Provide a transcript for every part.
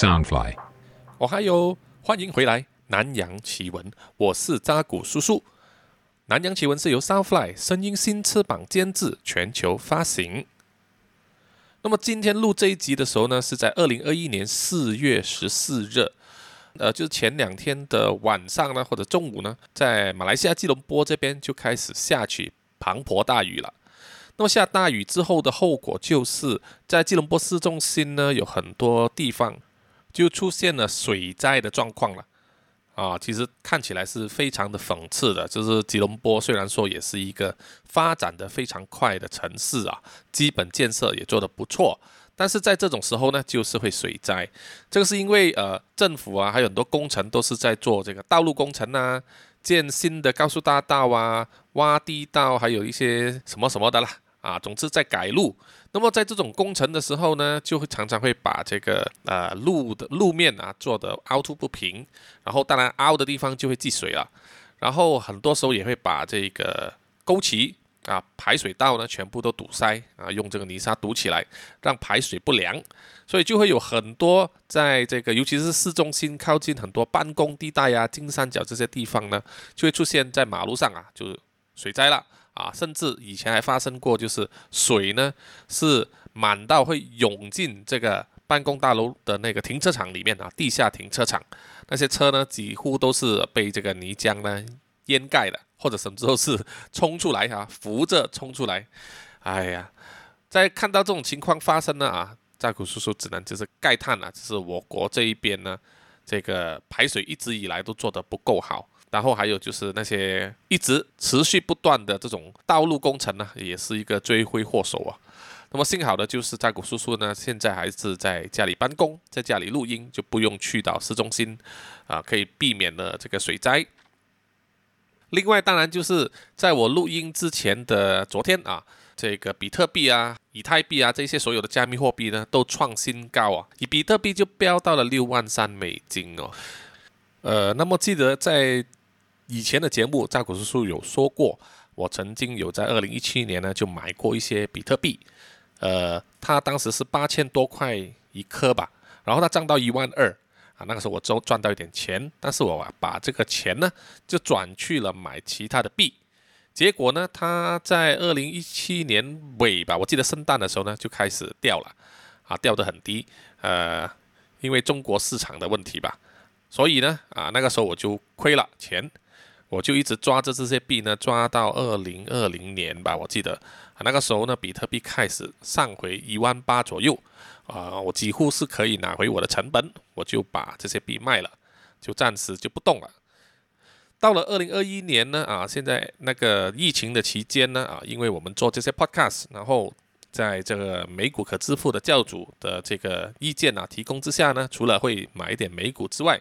Soundfly，我还有欢迎回来南洋奇闻，我是扎古叔叔。南洋奇闻是由 Soundfly 声音新翅膀监制，全球发行。那么今天录这一集的时候呢，是在二零二一年四月十四日，呃，就是前两天的晚上呢，或者中午呢，在马来西亚吉隆坡这边就开始下起磅礴大雨了。那么下大雨之后的后果，就是在吉隆坡市中心呢，有很多地方就出现了水灾的状况了。啊，其实看起来是非常的讽刺的，就是吉隆坡虽然说也是一个发展的非常快的城市啊，基本建设也做得不错，但是在这种时候呢，就是会水灾。这个是因为呃，政府啊，还有很多工程都是在做这个道路工程啊，建新的高速大道啊，挖地道，还有一些什么什么的啦。啊，总之在改路。那么在这种工程的时候呢，就会常常会把这个呃路的路面啊做的凹凸不平，然后当然凹的地方就会积水了。然后很多时候也会把这个沟渠啊排水道呢全部都堵塞啊，用这个泥沙堵起来，让排水不良。所以就会有很多在这个尤其是市中心靠近很多办公地带呀、金三角这些地方呢，就会出现在马路上啊，就水灾了。啊，甚至以前还发生过，就是水呢是满到会涌进这个办公大楼的那个停车场里面啊，地下停车场那些车呢几乎都是被这个泥浆呢淹盖了，或者什么时候是冲出来啊，扶着冲出来。哎呀，在看到这种情况发生呢啊，在古叔叔只能就是慨叹了，就是我国这一边呢，这个排水一直以来都做得不够好。然后还有就是那些一直持续不断的这种道路工程呢，也是一个罪魁祸首啊。那么幸好的就是扎古叔叔呢，现在还是在家里办公，在家里录音，就不用去到市中心啊，可以避免了这个水灾。另外，当然就是在我录音之前的昨天啊，这个比特币啊、以太币啊这些所有的加密货币呢，都创新高啊，以比特币就飙到了六万三美金哦。呃，那么记得在。以前的节目，在古叔叔有说过，我曾经有在二零一七年呢就买过一些比特币，呃，它当时是八千多块一颗吧，然后它涨到一万二啊，那个时候我赚赚到一点钱，但是我把这个钱呢就转去了买其他的币，结果呢，它在二零一七年尾吧，我记得圣诞的时候呢就开始掉了，啊，掉得很低，呃，因为中国市场的问题吧，所以呢，啊，那个时候我就亏了钱。我就一直抓着这些币呢，抓到二零二零年吧，我记得啊，那个时候呢，比特币开始上回一万八左右，啊，我几乎是可以拿回我的成本，我就把这些币卖了，就暂时就不动了。到了二零二一年呢，啊，现在那个疫情的期间呢，啊，因为我们做这些 podcast，然后在这个美股可支付的教主的这个意见啊提供之下呢，除了会买一点美股之外，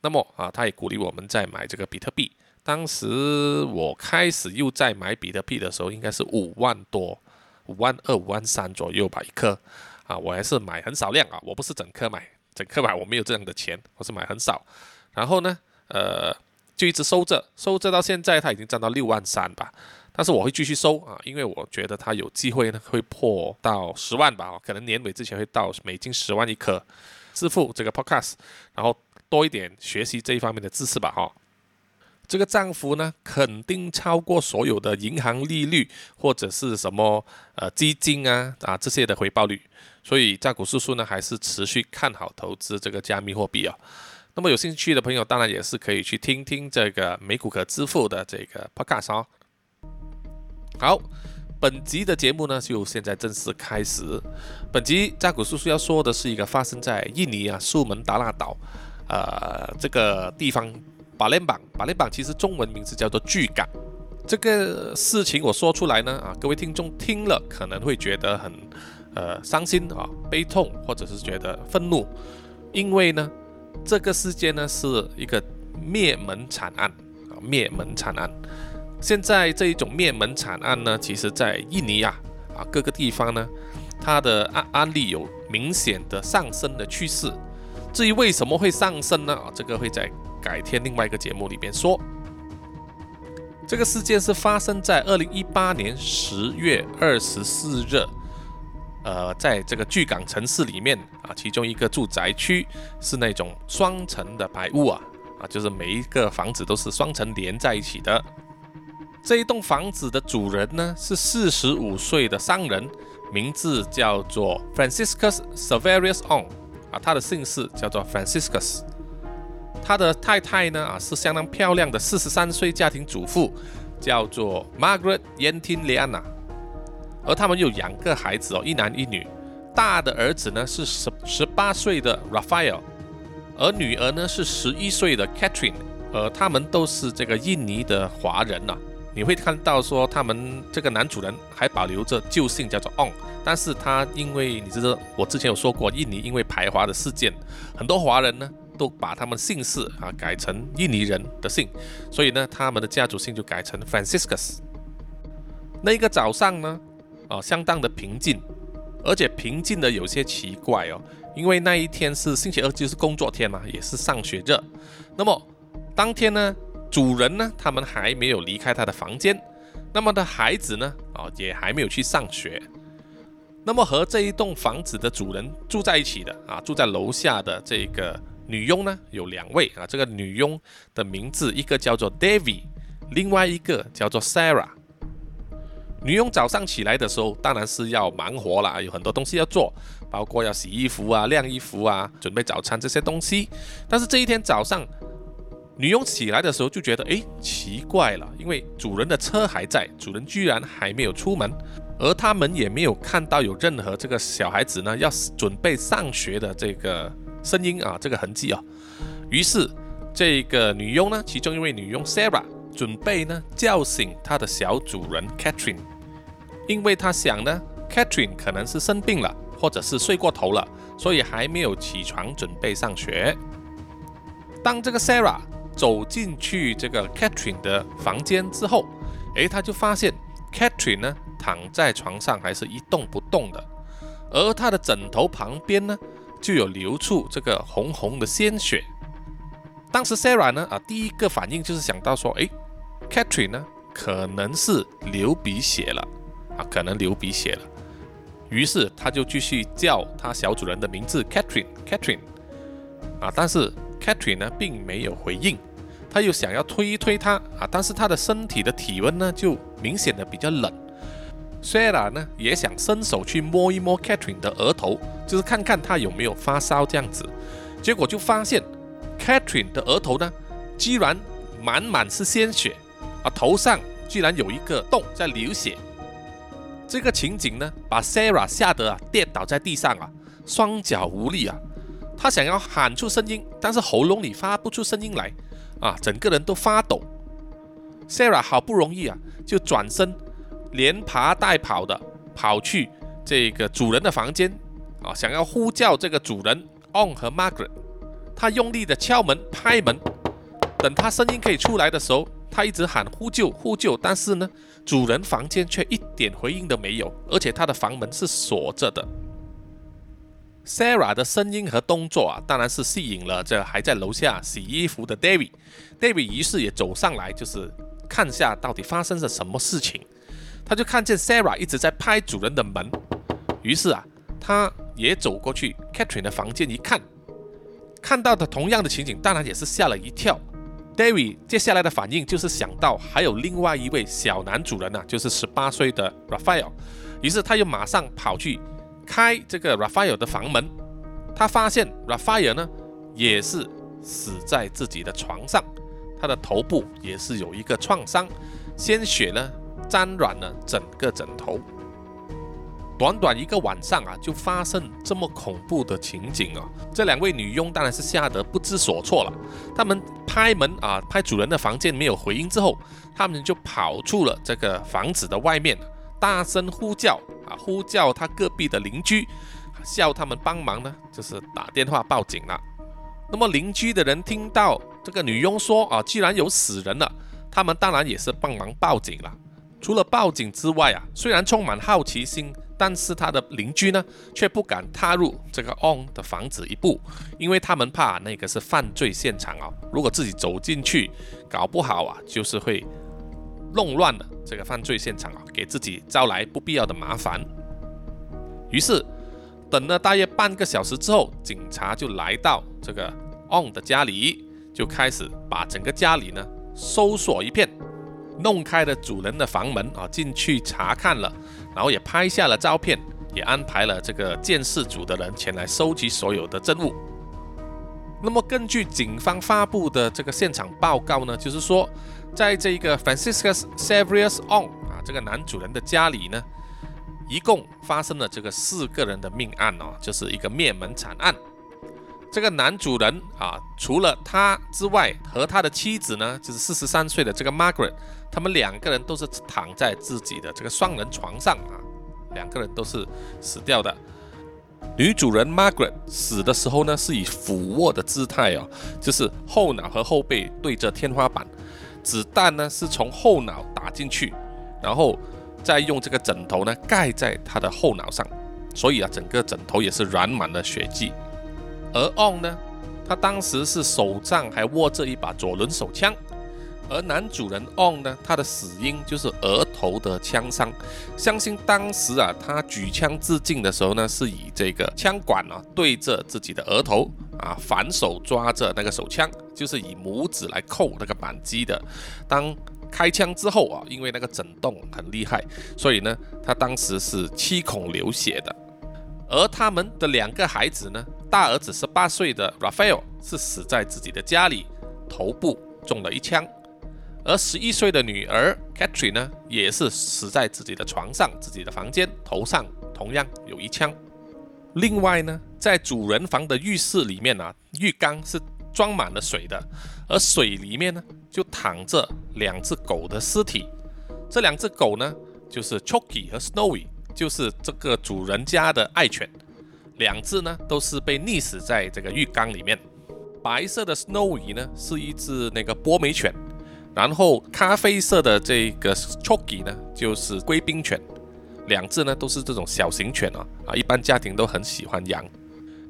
那么啊，他也鼓励我们在买这个比特币。当时我开始又在买比特币的时候，应该是五万多，五万二、五万三左右吧一颗，啊，我还是买很少量啊，我不是整颗买，整颗买我没有这样的钱，我是买很少。然后呢，呃，就一直收着，收着到现在，它已经涨到六万三吧。但是我会继续收啊，因为我觉得它有机会呢会破到十万吧，可能年尾之前会到美金十万一颗。支付这个 Podcast，然后多一点学习这一方面的知识吧，哈。这个涨幅呢，肯定超过所有的银行利率或者是什么呃基金啊啊这些的回报率，所以在股叔叔呢还是持续看好投资这个加密货币啊。那么有兴趣的朋友，当然也是可以去听听这个美股可支付的这个 podcast 哦。好，本集的节目呢就现在正式开始。本集在股叔叔要说的是一个发生在印尼啊苏门答腊岛呃这个地方。巴连榜，巴连榜其实中文名字叫做巨港。这个事情我说出来呢，啊，各位听众听了可能会觉得很呃伤心啊、悲痛，或者是觉得愤怒，因为呢，这个事件呢是一个灭门惨案啊，灭门惨案。现在这一种灭门惨案呢，其实在印尼啊啊各个地方呢，它的案案例有明显的上升的趋势。至于为什么会上升呢？啊，这个会在改天另外一个节目里边说。这个事件是发生在二零一八年十月二十四日，呃，在这个巨港城市里面啊，其中一个住宅区是那种双层的白屋啊，啊，就是每一个房子都是双层连在一起的。这一栋房子的主人呢是四十五岁的商人，名字叫做 Franciscus Severius On，啊，他的姓氏叫做 Franciscus。他的太太呢啊是相当漂亮的四十三岁家庭主妇，叫做 Margaret Yentin Liana。而他们有两个孩子哦，一男一女。大的儿子呢是十十八岁的 Raphael，而女儿呢是十一岁的 Catherine。呃，他们都是这个印尼的华人呐。你会看到说，他们这个男主人还保留着旧姓，叫做 On，但是他因为你知道，我之前有说过，印尼因为排华的事件，很多华人呢都把他们姓氏啊改成印尼人的姓，所以呢，他们的家族姓就改成 Franciscus。那一个早上呢，啊，相当的平静，而且平静的有些奇怪哦，因为那一天是星期二，就是工作天嘛，也是上学日。那么当天呢？主人呢？他们还没有离开他的房间。那么的孩子呢？啊，也还没有去上学。那么和这一栋房子的主人住在一起的啊，住在楼下的这个女佣呢，有两位啊。这个女佣的名字一个叫做 David，另外一个叫做 Sarah。女佣早上起来的时候，当然是要忙活了，有很多东西要做，包括要洗衣服啊、晾衣服啊、准备早餐这些东西。但是这一天早上，女佣起来的时候就觉得，哎，奇怪了，因为主人的车还在，主人居然还没有出门，而他们也没有看到有任何这个小孩子呢要准备上学的这个声音啊，这个痕迹啊。于是这个女佣呢，其中一位女佣 Sarah 准备呢叫醒她的小主人 Catherine，因为她想呢，Catherine 可能是生病了，或者是睡过头了，所以还没有起床准备上学。当这个 Sarah 走进去这个 Catherine 的房间之后，诶，他就发现 Catherine 呢躺在床上还是一动不动的，而他的枕头旁边呢就有流出这个红红的鲜血。当时 Sarah 呢啊第一个反应就是想到说，诶 Catherine 呢可能是流鼻血了啊，可能流鼻血了。于是他就继续叫他小主人的名字 Catherine，Catherine 啊，但是。Catherine 呢，并没有回应，他又想要推一推他啊，但是他的身体的体温呢，就明显的比较冷。Sarah 呢，也想伸手去摸一摸 Catherine 的额头，就是看看他有没有发烧这样子。结果就发现 Catherine 的额头呢，居然满满是鲜血啊，头上居然有一个洞在流血。这个情景呢，把 Sarah 吓得啊，跌倒在地上啊，双脚无力啊。他想要喊出声音，但是喉咙里发不出声音来，啊，整个人都发抖。Sarah 好不容易啊，就转身，连爬带跑的跑去这个主人的房间，啊，想要呼叫这个主人 On 和 Margaret。他用力的敲门拍门，等他声音可以出来的时候，他一直喊呼救呼救，但是呢，主人房间却一点回应都没有，而且他的房门是锁着的。Sarah 的声音和动作啊，当然是吸引了这还在楼下洗衣服的 David。David 于是也走上来，就是看下到底发生了什么事情。他就看见 Sarah 一直在拍主人的门，于是啊，他也走过去 Catherine 的房间一看，看到的同样的情景，当然也是吓了一跳。David 接下来的反应就是想到还有另外一位小男主人呐，就是十八岁的 Raphael，于是他又马上跑去。开这个 Raphael 的房门，他发现 Raphael 呢也是死在自己的床上，他的头部也是有一个创伤，鲜血呢沾染了整个枕头。短短一个晚上啊，就发生这么恐怖的情景啊！这两位女佣当然是吓得不知所措了。他们拍门啊，拍主人的房间没有回音之后，他们就跑出了这个房子的外面。大声呼叫啊！呼叫他隔壁的邻居，叫他们帮忙呢，就是打电话报警了。那么邻居的人听到这个女佣说啊，既然有死人了，他们当然也是帮忙报警了。除了报警之外啊，虽然充满好奇心，但是他的邻居呢，却不敢踏入这个 On 的房子一步，因为他们怕那个是犯罪现场啊。如果自己走进去，搞不好啊，就是会。弄乱了这个犯罪现场啊，给自己招来不必要的麻烦。于是等了大约半个小时之后，警察就来到这个 On 的家里，就开始把整个家里呢搜索一遍，弄开了主人的房门啊，进去查看了，然后也拍下了照片，也安排了这个监视组的人前来收集所有的证物。那么根据警方发布的这个现场报告呢，就是说，在这一个 Franciscus Severius On 啊这个男主人的家里呢，一共发生了这个四个人的命案哦，就是一个灭门惨案。这个男主人啊，除了他之外，和他的妻子呢，就是四十三岁的这个 Margaret，他们两个人都是躺在自己的这个双人床上啊，两个人都是死掉的。女主人 Margaret 死的时候呢，是以俯卧的姿态哦，就是后脑和后背对着天花板，子弹呢是从后脑打进去，然后再用这个枕头呢盖在她的后脑上，所以啊，整个枕头也是染满了血迹。而 On 呢，他当时是手上还握着一把左轮手枪。而男主人 On 呢，他的死因就是额头的枪伤。相信当时啊，他举枪自尽的时候呢，是以这个枪管啊对着自己的额头啊，反手抓着那个手枪，就是以拇指来扣那个扳机的。当开枪之后啊，因为那个震动很厉害，所以呢，他当时是七孔流血的。而他们的两个孩子呢，大儿子十八岁的 Raphael 是死在自己的家里，头部中了一枪。而十一岁的女儿 c a t r i n e 呢，也是死在自己的床上、自己的房间，头上同样有一枪。另外呢，在主人房的浴室里面啊，浴缸是装满了水的，而水里面呢，就躺着两只狗的尸体。这两只狗呢，就是 Choky 和 Snowy，就是这个主人家的爱犬。两只呢，都是被溺死在这个浴缸里面。白色的 Snowy 呢，是一只那个波美犬。然后咖啡色的这个 Choky 呢，就是贵宾犬，两只呢都是这种小型犬啊啊，一般家庭都很喜欢养。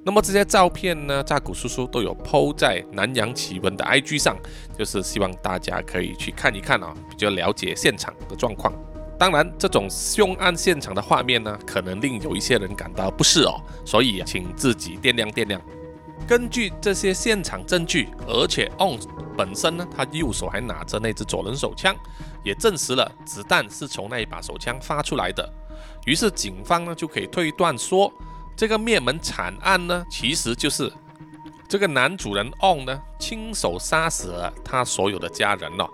那么这些照片呢，扎古叔叔都有 PO 在南洋奇闻的 IG 上，就是希望大家可以去看一看啊，比较了解现场的状况。当然，这种凶案现场的画面呢，可能令有一些人感到不适哦，所以请自己掂量掂量。根据这些现场证据，而且 On 本身呢，他右手还拿着那只左轮手枪，也证实了子弹是从那一把手枪发出来的。于是警方呢就可以推断说，这个灭门惨案呢，其实就是这个男主人 On 呢亲手杀死了他所有的家人了。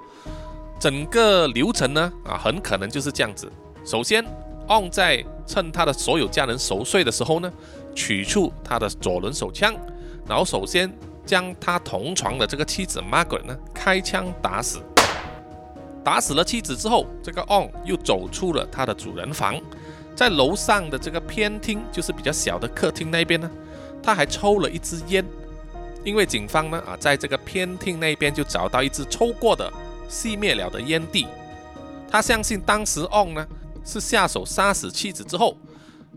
整个流程呢，啊，很可能就是这样子。首先，On 在趁他的所有家人熟睡的时候呢，取出他的左轮手枪。然后首先将他同床的这个妻子 Margaret 呢开枪打死，打死了妻子之后，这个 On 又走出了他的主人房，在楼上的这个偏厅，就是比较小的客厅那边呢，他还抽了一支烟，因为警方呢啊在这个偏厅那边就找到一支抽过的熄灭了的烟蒂，他相信当时 On 呢是下手杀死妻子之后，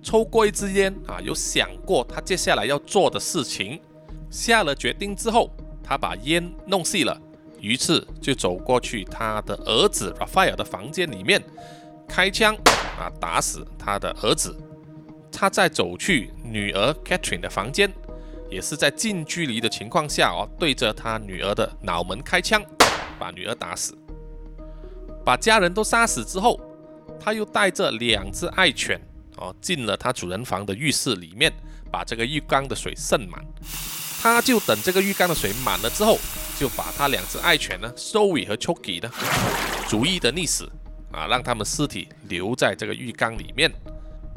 抽过一支烟啊，有想过他接下来要做的事情。下了决定之后，他把烟弄细了，于是就走过去他的儿子 Raphael 的房间里面，开枪啊打死他的儿子。他再走去女儿 Catherine 的房间，也是在近距离的情况下哦，对着他女儿的脑门开枪，把女儿打死。把家人都杀死之后，他又带着两只爱犬哦进了他主人房的浴室里面，把这个浴缸的水渗满。他就等这个浴缸的水满了之后，就把他两只爱犬呢，Zoe 和 Choky 呢，逐一的溺死啊，让他们尸体留在这个浴缸里面。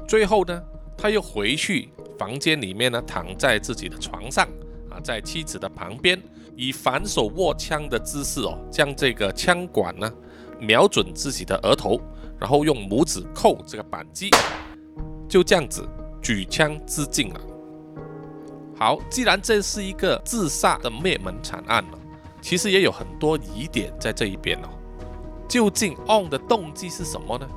最后呢，他又回去房间里面呢，躺在自己的床上啊，在妻子的旁边，以反手握枪的姿势哦，将这个枪管呢瞄准自己的额头，然后用拇指扣这个扳机，就这样子举枪自尽了。好，既然这是一个自杀的灭门惨案了，其实也有很多疑点在这一边哦。究竟 On 的动机是什么呢？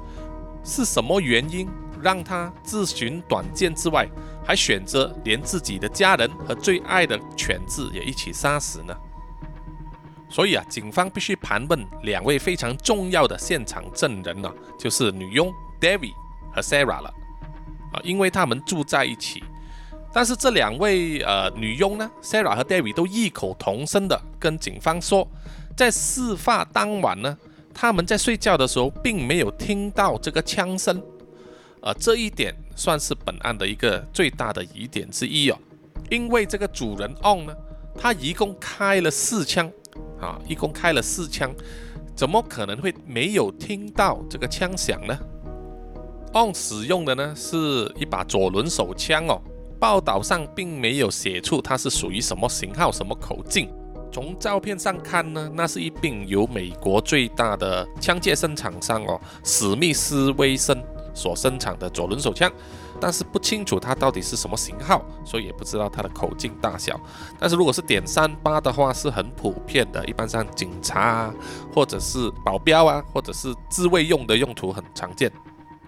是什么原因让他自寻短见之外，还选择连自己的家人和最爱的犬子也一起杀死呢？所以啊，警方必须盘问两位非常重要的现场证人呢，就是女佣 David 和 Sarah 了。啊，因为他们住在一起。但是这两位呃女佣呢，Sarah 和 David 都异口同声的跟警方说，在事发当晚呢，他们在睡觉的时候并没有听到这个枪声。呃，这一点算是本案的一个最大的疑点之一哦，因为这个主人 On 呢，他一共开了四枪，啊，一共开了四枪，怎么可能会没有听到这个枪响呢？On 使用的呢是一把左轮手枪哦，报道上并没有写出它是属于什么型号、什么口径。从照片上看呢，那是一柄由美国最大的枪械生产商哦，史密斯威森。所生产的左轮手枪，但是不清楚它到底是什么型号，所以也不知道它的口径大小。但是如果是点三八的话，是很普遍的，一般上警察啊，或者是保镖啊，或者是自卫用的用途很常见。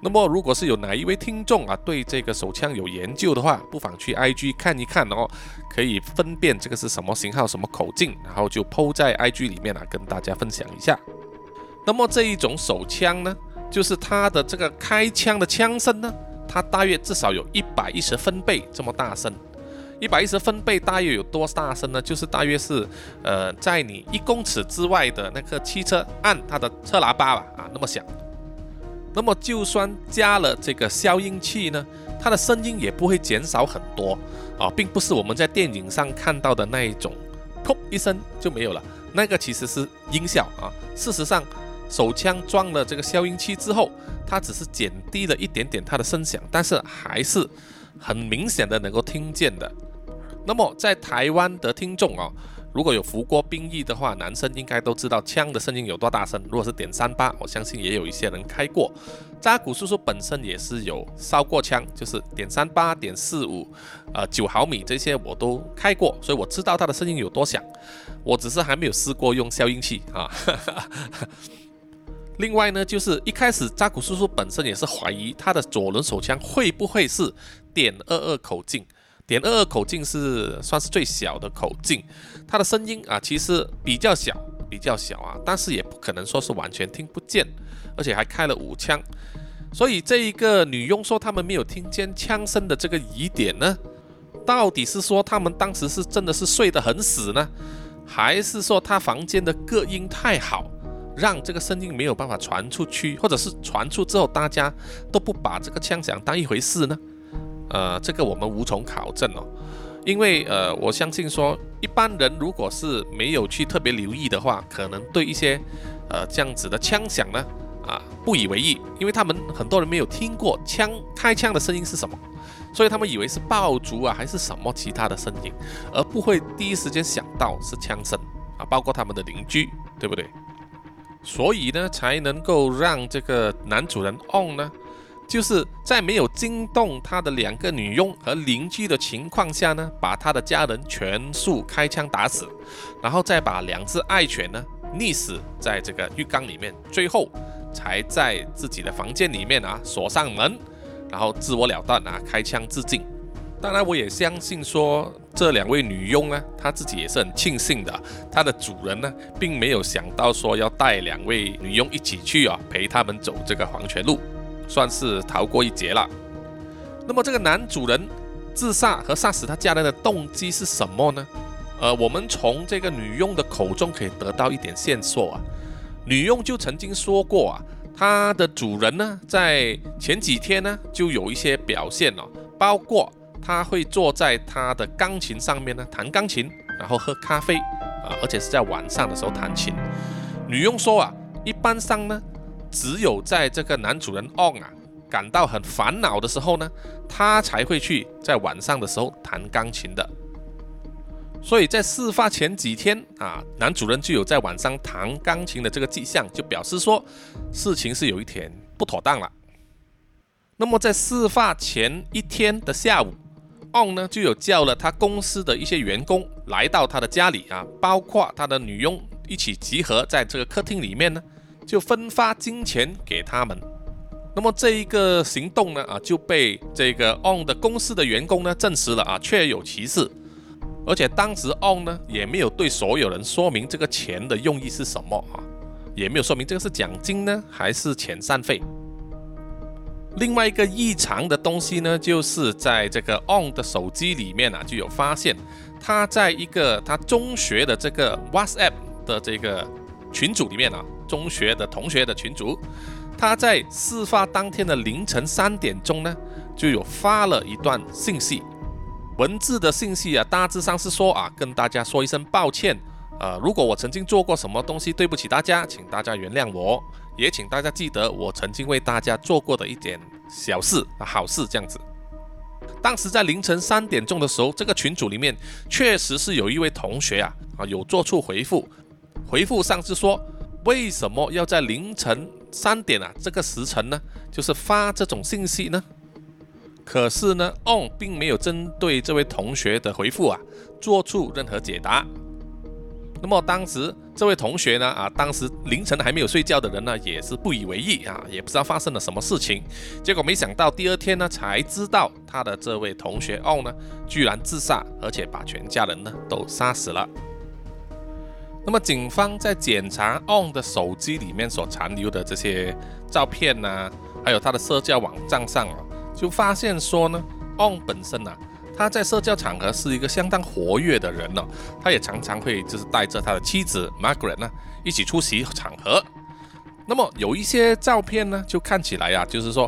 那么如果是有哪一位听众啊对这个手枪有研究的话，不妨去 IG 看一看哦，可以分辨这个是什么型号、什么口径，然后就抛在 IG 里面啊跟大家分享一下。那么这一种手枪呢？就是它的这个开枪的枪声呢，它大约至少有一百一十分贝这么大声。一百一十分贝大约有多大声呢？就是大约是呃，在你一公尺之外的那个汽车按它的车喇叭吧，啊，那么响。那么就算加了这个消音器呢，它的声音也不会减少很多啊，并不是我们在电影上看到的那一种，砰一声就没有了。那个其实是音效啊，事实上。手枪装了这个消音器之后，它只是减低了一点点它的声响，但是还是很明显的能够听见的。那么在台湾的听众啊，如果有服过兵役的话，男生应该都知道枪的声音有多大声。如果是点三八，我相信也有一些人开过。扎古叔叔本身也是有烧过枪，就是点三八、点四五、呃九毫米这些我都开过，所以我知道它的声音有多响。我只是还没有试过用消音器啊。另外呢，就是一开始扎古叔叔本身也是怀疑他的左轮手枪会不会是点二二口径，点二二口径是算是最小的口径，它的声音啊其实比较小，比较小啊，但是也不可能说是完全听不见，而且还开了五枪，所以这一个女佣说他们没有听见枪声的这个疑点呢，到底是说他们当时是真的是睡得很死呢，还是说他房间的隔音太好？让这个声音没有办法传出去，或者是传出之后大家都不把这个枪响当一回事呢？呃，这个我们无从考证哦，因为呃，我相信说一般人如果是没有去特别留意的话，可能对一些呃这样子的枪响呢啊不以为意，因为他们很多人没有听过枪开枪的声音是什么，所以他们以为是爆竹啊还是什么其他的声音，而不会第一时间想到是枪声啊，包括他们的邻居，对不对？所以呢，才能够让这个男主人 On 呢，就是在没有惊动他的两个女佣和邻居的情况下呢，把他的家人全数开枪打死，然后再把两只爱犬呢溺死在这个浴缸里面，最后才在自己的房间里面啊锁上门，然后自我了断啊，开枪自尽。当然，我也相信说这两位女佣呢，她自己也是很庆幸的。她的主人呢，并没有想到说要带两位女佣一起去啊，陪他们走这个黄泉路，算是逃过一劫了。那么这个男主人自杀和杀死他家人的动机是什么呢？呃，我们从这个女佣的口中可以得到一点线索啊。女佣就曾经说过啊，她的主人呢，在前几天呢，就有一些表现哦，包括。他会坐在他的钢琴上面呢，弹钢琴，然后喝咖啡，啊，而且是在晚上的时候弹琴。女佣说啊，一般上呢，只有在这个男主人 On 啊感到很烦恼的时候呢，他才会去在晚上的时候弹钢琴的。所以在事发前几天啊，男主人就有在晚上弹钢琴的这个迹象，就表示说事情是有一点不妥当了。那么在事发前一天的下午。On 呢就有叫了他公司的一些员工来到他的家里啊，包括他的女佣一起集合在这个客厅里面呢，就分发金钱给他们。那么这一个行动呢啊就被这个 On 的公司的员工呢证实了啊，确有其事。而且当时 On 呢也没有对所有人说明这个钱的用意是什么啊，也没有说明这个是奖金呢还是遣散费。另外一个异常的东西呢，就是在这个 On 的手机里面啊，就有发现他在一个他中学的这个 WhatsApp 的这个群组里面啊，中学的同学的群组，他在事发当天的凌晨三点钟呢，就有发了一段信息，文字的信息啊，大致上是说啊，跟大家说一声抱歉。呃，如果我曾经做过什么东西对不起大家，请大家原谅我，也请大家记得我曾经为大家做过的一点小事、好事这样子。当时在凌晨三点钟的时候，这个群组里面确实是有一位同学啊啊有做出回复，回复上是说为什么要在凌晨三点啊这个时辰呢？就是发这种信息呢？可是呢，On 并没有针对这位同学的回复啊做出任何解答。那么当时这位同学呢？啊，当时凌晨还没有睡觉的人呢，也是不以为意啊，也不知道发生了什么事情。结果没想到第二天呢，才知道他的这位同学 On 呢，居然自杀，而且把全家人呢都杀死了。那么警方在检查 On 的手机里面所残留的这些照片呢，还有他的社交网站上啊，就发现说呢，On 本身啊。他在社交场合是一个相当活跃的人呢，他也常常会就是带着他的妻子 Margaret 呢一起出席场合。那么有一些照片呢，就看起来啊，就是说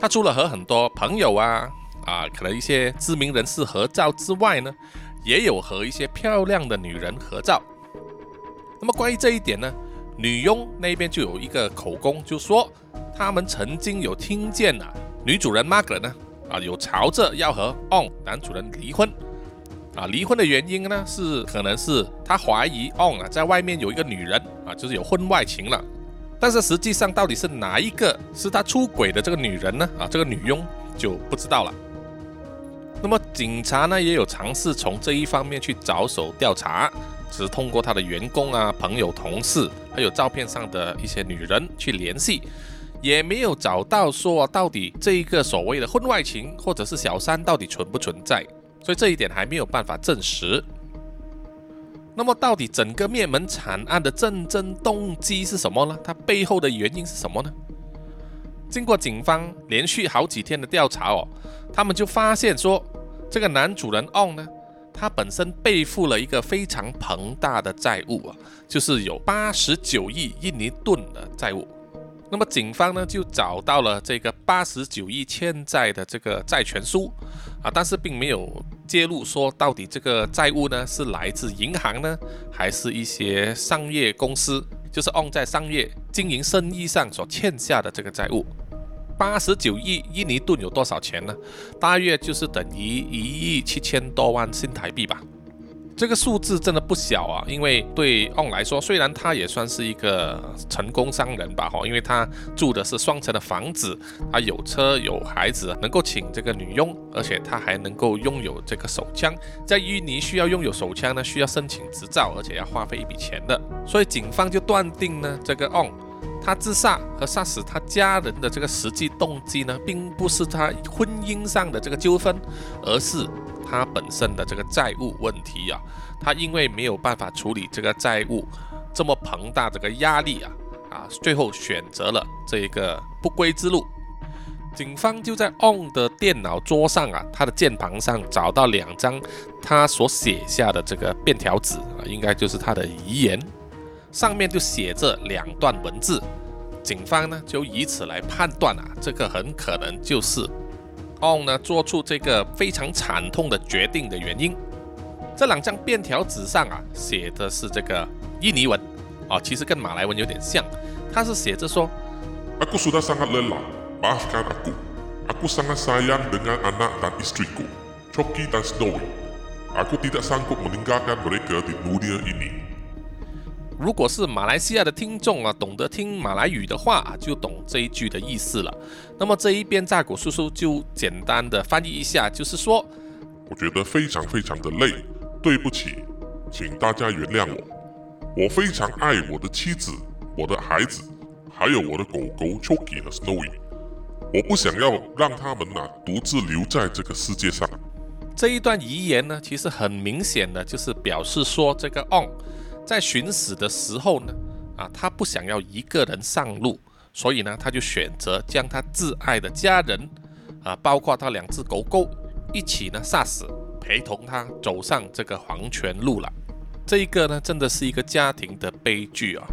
他除了和很多朋友啊啊，可能一些知名人士合照之外呢，也有和一些漂亮的女人合照。那么关于这一点呢，女佣那边就有一个口供，就说他们曾经有听见啊，女主人 Margaret 呢。啊，有朝着要和 On 男主人离婚，啊，离婚的原因呢是可能是他怀疑 On 啊在外面有一个女人啊，就是有婚外情了，但是实际上到底是哪一个是他出轨的这个女人呢？啊，这个女佣就不知道了。那么警察呢也有尝试从这一方面去着手调查，只通过他的员工啊、朋友、同事，还有照片上的一些女人去联系。也没有找到说到底这一个所谓的婚外情或者是小三到底存不存在，所以这一点还没有办法证实。那么到底整个灭门惨案的真正动机是什么呢？它背后的原因是什么呢？经过警方连续好几天的调查哦，他们就发现说，这个男主人 On 呢，他本身背负了一个非常庞大的债务啊，就是有八十九亿印尼盾的债务。那么警方呢就找到了这个八十九亿欠债的这个债权书啊，但是并没有揭露说到底这个债务呢是来自银行呢，还是一些商业公司，就是 On 在商业经营生意上所欠下的这个债务。八十九亿印尼盾有多少钱呢？大约就是等于一亿七千多万新台币吧。这个数字真的不小啊，因为对 On 来说，虽然他也算是一个成功商人吧，哈，因为他住的是双层的房子，他有车有孩子，能够请这个女佣，而且他还能够拥有这个手枪。在印尼需要拥有手枪呢，需要申请执照，而且要花费一笔钱的，所以警方就断定呢，这个 On 他自杀和杀死他家人的这个实际动机呢，并不是他婚姻上的这个纠纷，而是。他本身的这个债务问题啊，他因为没有办法处理这个债务这么庞大这个压力啊啊，最后选择了这一个不归之路。警方就在 On 的电脑桌上啊，他的键盘上找到两张他所写下的这个便条纸啊，应该就是他的遗言，上面就写着两段文字。警方呢就以此来判断啊，这个很可能就是。On 呢做出这个非常惨痛的决定的原因，这两张便条纸上啊写的是这个印尼文，哦，其实跟马来文有点像，它是写着说，Aku sudah sangat lelah, maafkan aku. Aku sangat sayang dengan anak dan istriku, Choki dan Snowy. Aku tidak sanggup meninggalkan mereka di dunia ini. 如果是马来西亚的听众啊，懂得听马来语的话啊，就懂这一句的意思了。那么这一边扎古叔叔就简单的翻译一下，就是说，我觉得非常非常的累，对不起，请大家原谅我。我非常爱我的妻子、我的孩子，还有我的狗狗 Choki 和 Snowy。我不想要让他们啊独自留在这个世界上。这一段遗言呢，其实很明显的就是表示说这个 On。在寻死的时候呢，啊，他不想要一个人上路，所以呢，他就选择将他挚爱的家人，啊，包括他两只狗狗，一起呢杀死，陪同他走上这个黄泉路了。这一个呢，真的是一个家庭的悲剧啊。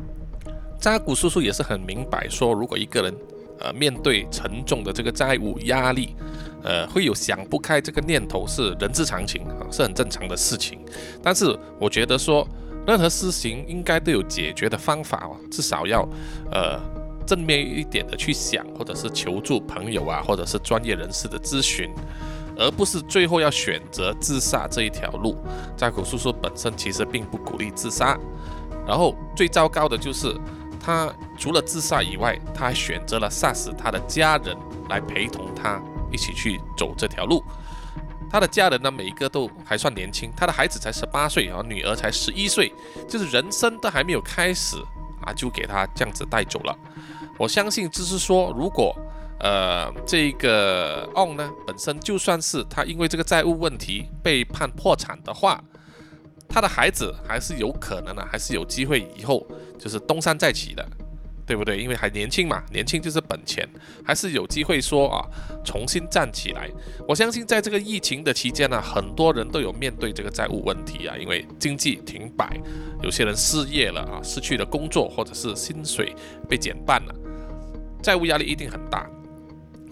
扎古叔叔也是很明白，说如果一个人，呃，面对沉重的这个债务压力，呃，会有想不开这个念头是人之常情啊，是很正常的事情。但是我觉得说，任何事情应该都有解决的方法哦，至少要，呃，正面一点的去想，或者是求助朋友啊，或者是专业人士的咨询，而不是最后要选择自杀这一条路。扎古叔叔本身其实并不鼓励自杀，然后最糟糕的就是。他除了自杀以外，他还选择了杀死他的家人来陪同他一起去走这条路。他的家人呢，每一个都还算年轻，他的孩子才十八岁，然后女儿才十一岁，就是人生都还没有开始啊，就给他这样子带走了。我相信，就是说，如果呃这个 On 呢本身就算是他因为这个债务问题被判破产的话。他的孩子还是有可能的，还是有机会以后就是东山再起的，对不对？因为还年轻嘛，年轻就是本钱，还是有机会说啊，重新站起来。我相信在这个疫情的期间呢，很多人都有面对这个债务问题啊，因为经济停摆，有些人失业了啊，失去了工作，或者是薪水被减半了，债务压力一定很大。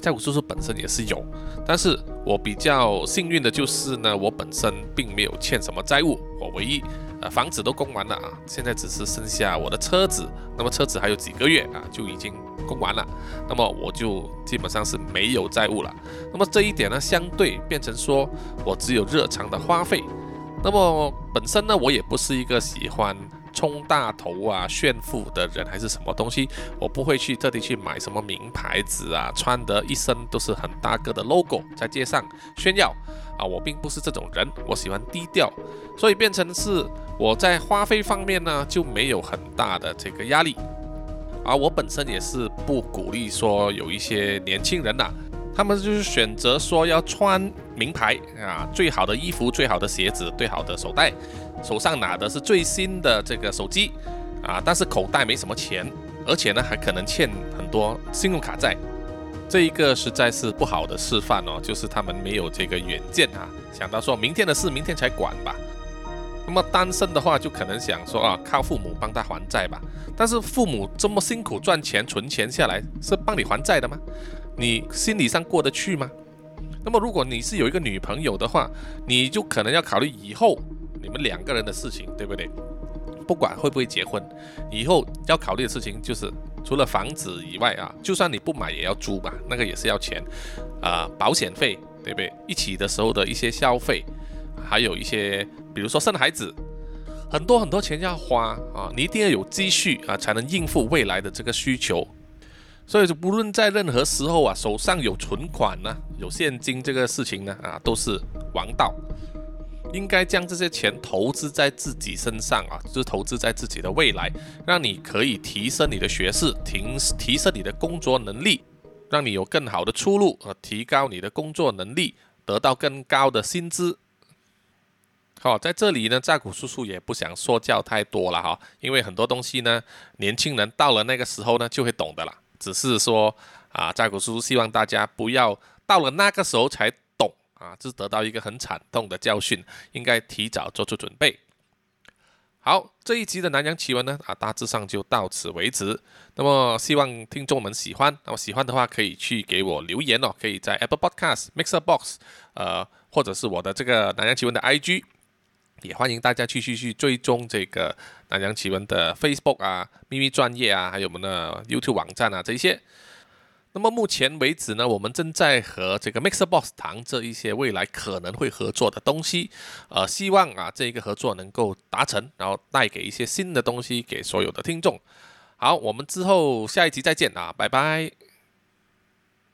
债务叔叔本身也是有，但是我比较幸运的就是呢，我本身并没有欠什么债务，我唯一房子都供完了啊，现在只是剩下我的车子，那么车子还有几个月啊就已经供完了，那么我就基本上是没有债务了，那么这一点呢，相对变成说我只有日常的花费，那么本身呢，我也不是一个喜欢。冲大头啊，炫富的人还是什么东西？我不会去特地去买什么名牌子啊，穿得一身都是很大个的 logo，在街上炫耀啊！我并不是这种人，我喜欢低调，所以变成是我在花费方面呢就没有很大的这个压力。而我本身也是不鼓励说有一些年轻人呐，他们就是选择说要穿名牌啊，最好的衣服、最好的鞋子、最好的手袋。手上拿的是最新的这个手机啊，但是口袋没什么钱，而且呢还可能欠很多信用卡债，这一个实在是不好的示范哦，就是他们没有这个远见啊，想到说明天的事明天才管吧。那么单身的话就可能想说啊，靠父母帮他还债吧，但是父母这么辛苦赚钱存钱下来是帮你还债的吗？你心理上过得去吗？那么如果你是有一个女朋友的话，你就可能要考虑以后。你们两个人的事情，对不对？不管会不会结婚，以后要考虑的事情就是除了房子以外啊，就算你不买也要租吧，那个也是要钱啊，保险费，对不对？一起的时候的一些消费，还有一些，比如说生孩子，很多很多钱要花啊，你一定要有积蓄啊，才能应付未来的这个需求。所以说，不论在任何时候啊，手上有存款呢，有现金这个事情呢，啊，都是王道。应该将这些钱投资在自己身上啊，就是投资在自己的未来，让你可以提升你的学识，提提升你的工作能力，让你有更好的出路和提高你的工作能力，得到更高的薪资。好，在这里呢，扎古叔叔也不想说教太多了哈，因为很多东西呢，年轻人到了那个时候呢就会懂的了。只是说啊，扎古叔叔希望大家不要到了那个时候才懂。啊，这得到一个很惨痛的教训，应该提早做出准备。好，这一集的南洋奇闻呢，啊，大致上就到此为止。那么希望听众们喜欢，那么喜欢的话可以去给我留言哦，可以在 Apple Podcast、Mixer Box，呃，或者是我的这个南洋奇闻的 IG，也欢迎大家继续去追踪这个南洋奇闻的 Facebook 啊、秘密专业啊，还有我们的 YouTube 网站啊这一些。那么目前为止呢，我们正在和这个 Mixer Box 谈这一些未来可能会合作的东西，呃，希望啊这一个合作能够达成，然后带给一些新的东西给所有的听众。好，我们之后下一集再见啊，拜拜。